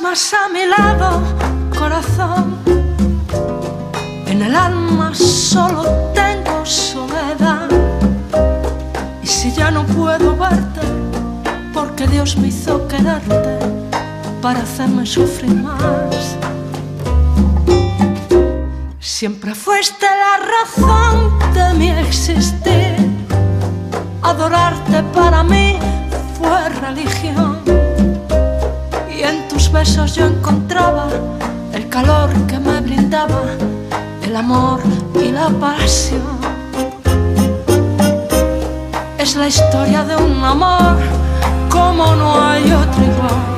más a mi lado, corazón. En el alma solo tengo soledad. Y si ya no puedo verte, porque Dios me hizo quererte para hacerme sufrir más. Siempre fuiste la razón de mi existir. Adorarte para mí fue religión. Tus besos yo encontraba el calor que me brindaba el amor y la pasión. Es la historia de un amor como no hay otro igual,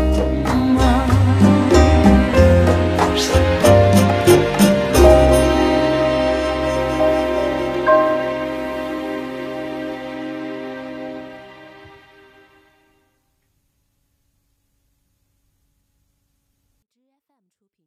出品。